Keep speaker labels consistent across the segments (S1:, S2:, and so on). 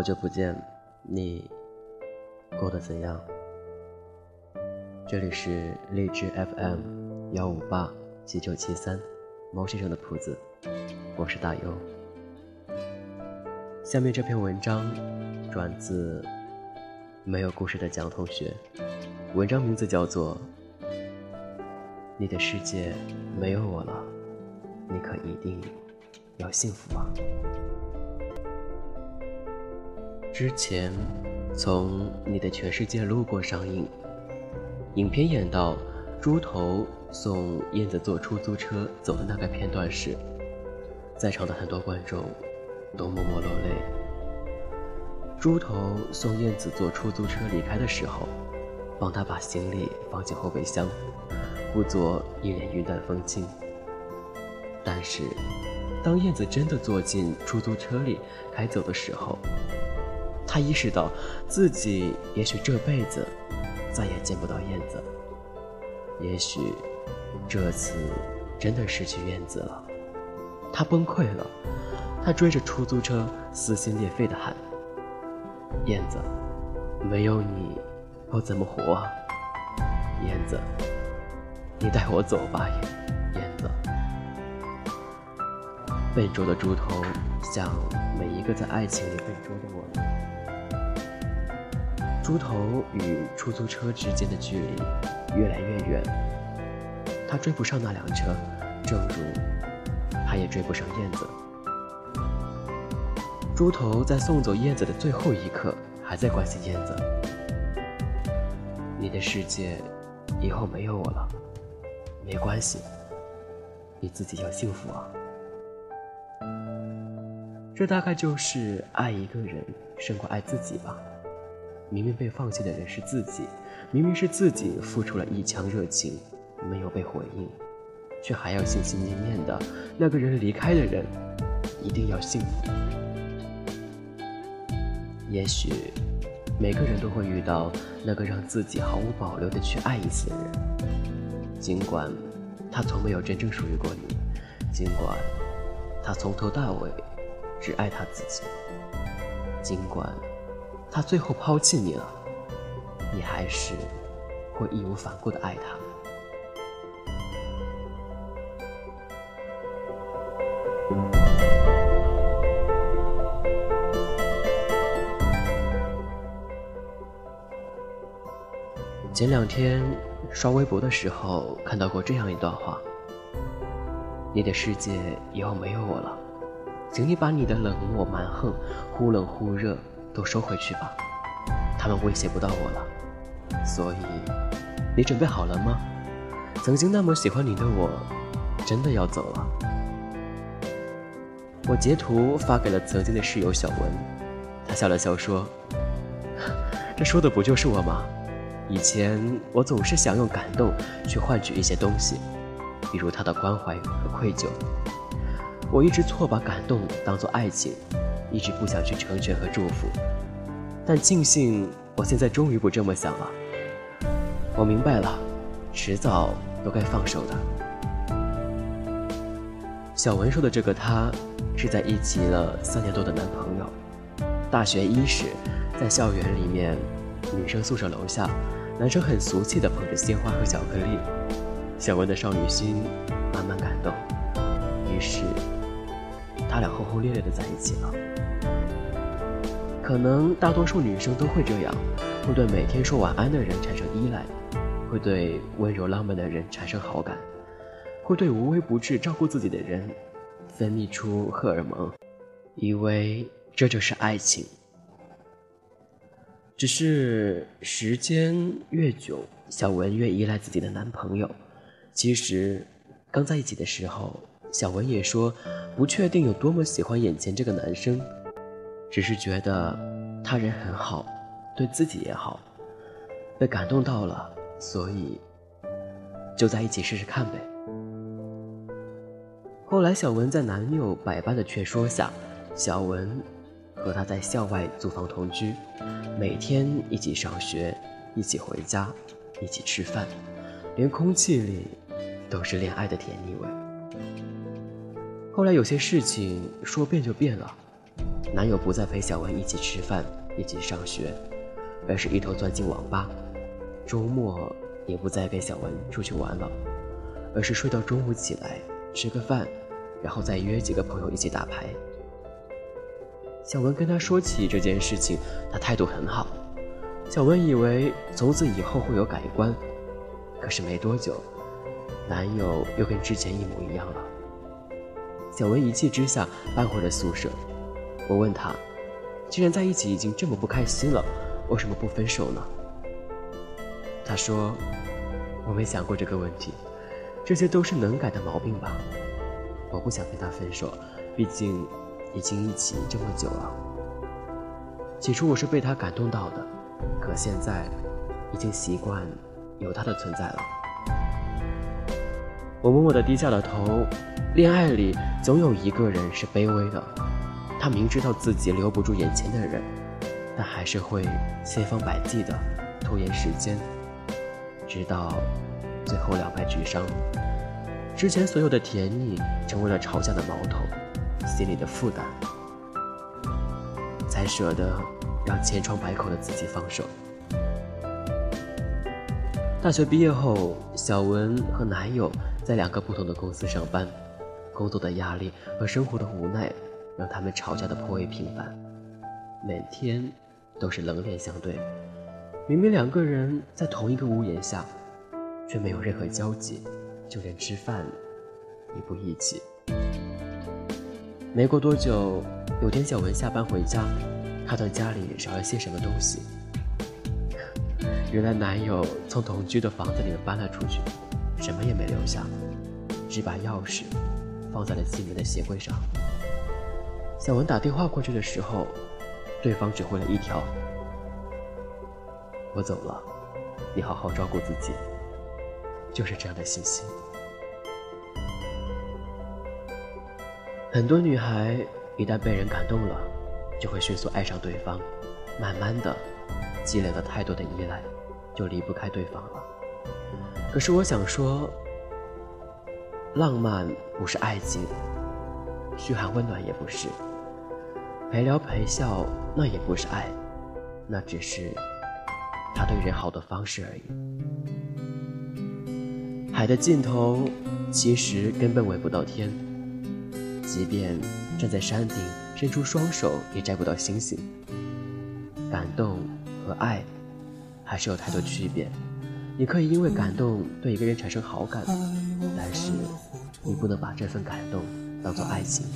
S1: 好久不见，你过得怎样？这里是荔枝 FM 幺五八七九七三，猫先生的铺子，我是大优。下面这篇文章转自没有故事的蒋同学，文章名字叫做《你的世界没有我了，你可一定要幸福啊》。之前，从《你的全世界路过》上映，影片演到猪头送燕子坐出租车走的那个片段时，在场的很多观众都默默落泪。猪头送燕子坐出租车离开的时候，帮他把行李放进后备箱，故作一脸云淡风轻。但是，当燕子真的坐进出租车里开走的时候，他意识到自己也许这辈子再也见不到燕子，也许这次真的失去燕子了。他崩溃了，他追着出租车撕心裂肺的喊：“燕子，没有你，我怎么活啊？燕子，你带我走吧，燕子。”笨拙的猪头像每一个在爱情里笨拙的我们。猪头与出租车之间的距离越来越远，他追不上那辆车，正如他也追不上燕子。猪头在送走燕子的最后一刻，还在关心燕子。你的世界以后没有我了，没关系，你自己要幸福啊。这大概就是爱一个人胜过爱自己吧。明明被放弃的人是自己，明明是自己付出了一腔热情，没有被回应，却还要心心念念的那个人离开的人一定要幸福。也许每个人都会遇到那个让自己毫无保留的去爱一次的人，尽管他从没有真正属于过你，尽管他从头到尾只爱他自己，尽管。他最后抛弃你了，你还是会义无反顾的爱他。前两天刷微博的时候看到过这样一段话：你的世界以后没有我了，请你把你的冷漠蛮横、忽冷忽热。都收回去吧，他们威胁不到我了。所以，你准备好了吗？曾经那么喜欢你的我，真的要走了。我截图发给了曾经的室友小文，他笑了笑说：“ 这说的不就是我吗？以前我总是想用感动去换取一些东西，比如他的关怀和愧疚。我一直错把感动当做爱情。”一直不想去成全和祝福，但庆幸我现在终于不这么想了。我明白了，迟早都该放手的。小文说的这个他，是在一起了三年多的男朋友。大学伊始，在校园里面，女生宿舍楼下，男生很俗气的捧着鲜花和巧克力，小文的少女心慢慢感动，于是。他俩轰轰烈烈的在一起了。可能大多数女生都会这样，会对每天说晚安的人产生依赖，会对温柔浪漫的人产生好感，会对无微不至照顾自己的人分泌出荷尔蒙，以为这就是爱情。只是时间越久，小文越依赖自己的男朋友。其实，刚在一起的时候。小文也说，不确定有多么喜欢眼前这个男生，只是觉得他人很好，对自己也好，被感动到了，所以就在一起试试看呗。后来，小文在男友百般的劝说下，小文和他在校外租房同居，每天一起上学，一起回家，一起吃饭，连空气里都是恋爱的甜腻味。后来有些事情说变就变了，男友不再陪小文一起吃饭、一起上学，而是一头钻进网吧。周末也不再跟小文出去玩了，而是睡到中午起来吃个饭，然后再约几个朋友一起打牌。小文跟他说起这件事情，他态度很好。小文以为从此以后会有改观，可是没多久，男友又跟之前一模一样了。小文一气之下搬回了宿舍。我问他，既然在一起已经这么不开心了，为什么不分手呢？他说：“我没想过这个问题，这些都是能改的毛病吧。我不想跟他分手，毕竟已经一起这么久了。起初我是被他感动到的，可现在已经习惯有他的存在了。”我默默地低下了头。恋爱里总有一个人是卑微的，他明知道自己留不住眼前的人，但还是会千方百计地拖延时间。直到最后两败俱伤，之前所有的甜蜜成为了吵架的矛头，心里的负担，才舍得让千疮百孔的自己放手。大学毕业后，小文和男友在两个不同的公司上班，工作的压力和生活的无奈让他们吵架的颇为频繁，每天都是冷脸相对。明明两个人在同一个屋檐下，却没有任何交集，就连吃饭也不一起。没过多久，有天小文下班回家，看到家里少了些什么东西。原来男友从同居的房子里面搬了出去，什么也没留下，只把钥匙放在了进门的鞋柜上。小文打电话过去的时候，对方只回了一条。我走了，你好好照顾自己。就是这样的信息。很多女孩一旦被人感动了，就会迅速爱上对方，慢慢的积累了太多的依赖，就离不开对方了。可是我想说，浪漫不是爱情，嘘寒问暖也不是，陪聊陪笑那也不是爱，那只是。他对人好的方式而已。海的尽头，其实根本尾不到天。即便站在山顶，伸出双手也摘不到星星。感动和爱，还是有太多区别。你可以因为感动对一个人产生好感，但是你不能把这份感动当做爱情。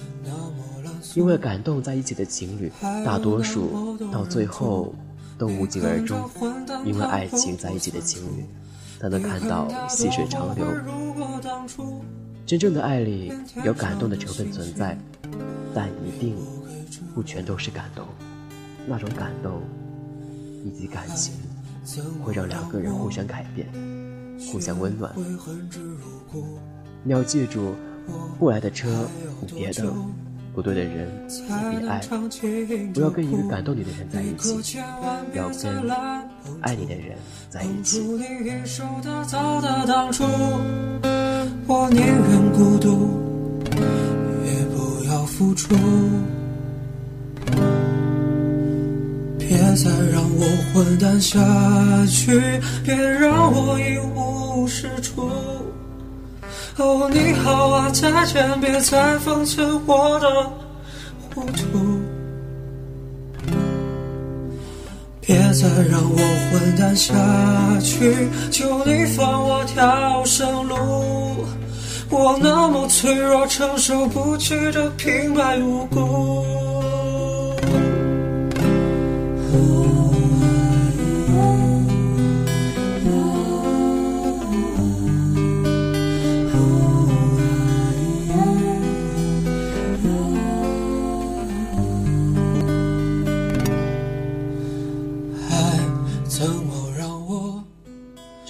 S1: 因为感动在一起的情侣，大多数到最后。都无疾而终，因为爱情在一起的情侣，才能看到细水长流。真正的爱里有感动的成分存在，但一定不全都是感动。那种感动以及感情，会让两个人互相改变，互相温暖。你要记住，不来的车，别等。不对的人，别爱。不要跟一个感动你的人在一起，要跟爱你的人在一起。我宁愿孤独，也不要付出。再让我混蛋下去，别让我一无是处。哦，你好啊，再见，别再讽刺我的糊涂。别再让我混蛋下去，求你放我条生路。我那么脆弱，承受不起这平白无故。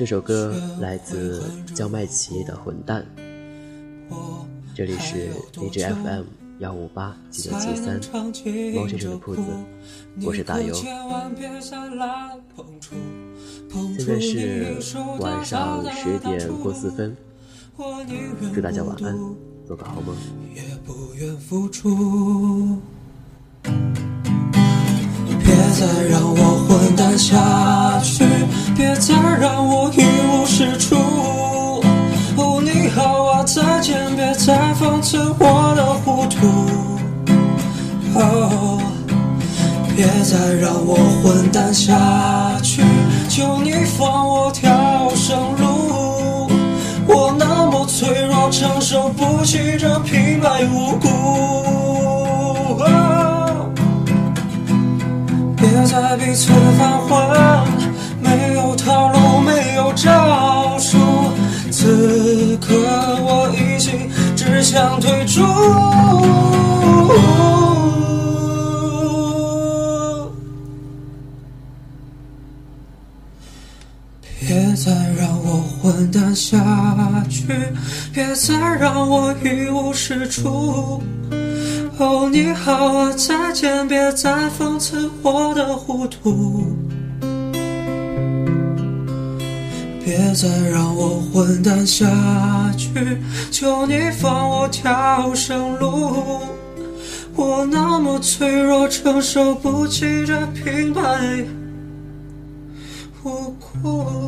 S1: 这首歌来自焦麦琪的《混蛋》，这里是 DJFM 幺五八七九七三猫先生的铺子，我是大游。现在是晚上十点过四分，祝大家晚安，做个好梦。
S2: 别再让我混蛋下去，再放肆我的糊涂。哦，别再让我混蛋下去，求你放我条生路。我那么脆弱，承受不起这平白无故。哦别再彼此返还，没有套路，没有招想退出。别再让我混蛋下去，别再让我一无是处。哦，你好啊，再见，别再讽刺我的糊涂。别再让我混蛋下去，求你放我条生路。我那么脆弱，承受不起这平白无故。